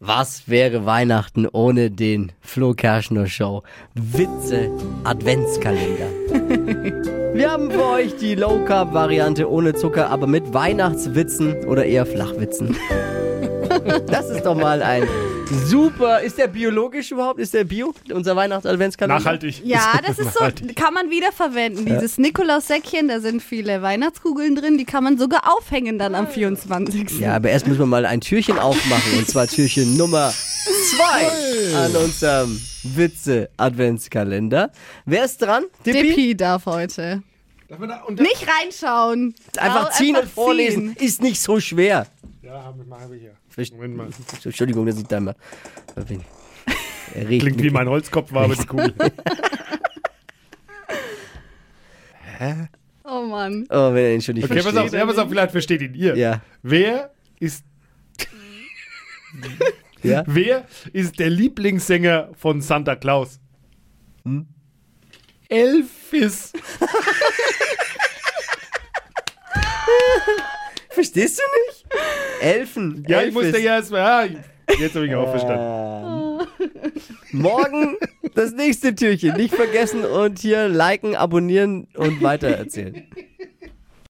Was wäre Weihnachten ohne den Flo Kerschner Show? Witze Adventskalender. Wir haben für euch die Low Carb Variante ohne Zucker, aber mit Weihnachtswitzen oder eher Flachwitzen. Das ist doch mal ein super. Ist der biologisch überhaupt? Ist der bio? Unser Weihnachts-Adventskalender? Nachhaltig. Ja, das ist so, kann man wiederverwenden. Dieses Nikolaus-Säckchen, da sind viele Weihnachtskugeln drin, die kann man sogar aufhängen dann am 24. Ja, aber erst müssen wir mal ein Türchen aufmachen. Und zwar Türchen Nummer zwei an unserem Witze-Adventskalender. Wer ist dran? Dippi? Dippi darf heute. Darf man da- und Nicht reinschauen. Einfach ziehen einfach und vorlesen. Ist nicht so schwer. Ja, haben wir mal haben wir hier. Verst- Moment mal. Entschuldigung, dass ich da mal. Regt Klingt wie mich. mein Holzkopf war, aber die Kugel. Oh Mann. Oh, wenn er ihn schon nicht Okay, pass auf, versteht. ja, pass auf, vielleicht versteht ihn ihr. Ja. Wer ist, Ja? wer ist der Lieblingssänger von Santa Claus? Hm? Elvis. Verstehst du nicht? Elfen. Ja, ich Elvis. musste ja erst mal. Ja, jetzt habe ich auch verstanden. Morgen das nächste Türchen. Nicht vergessen und hier liken, abonnieren und weitererzählen.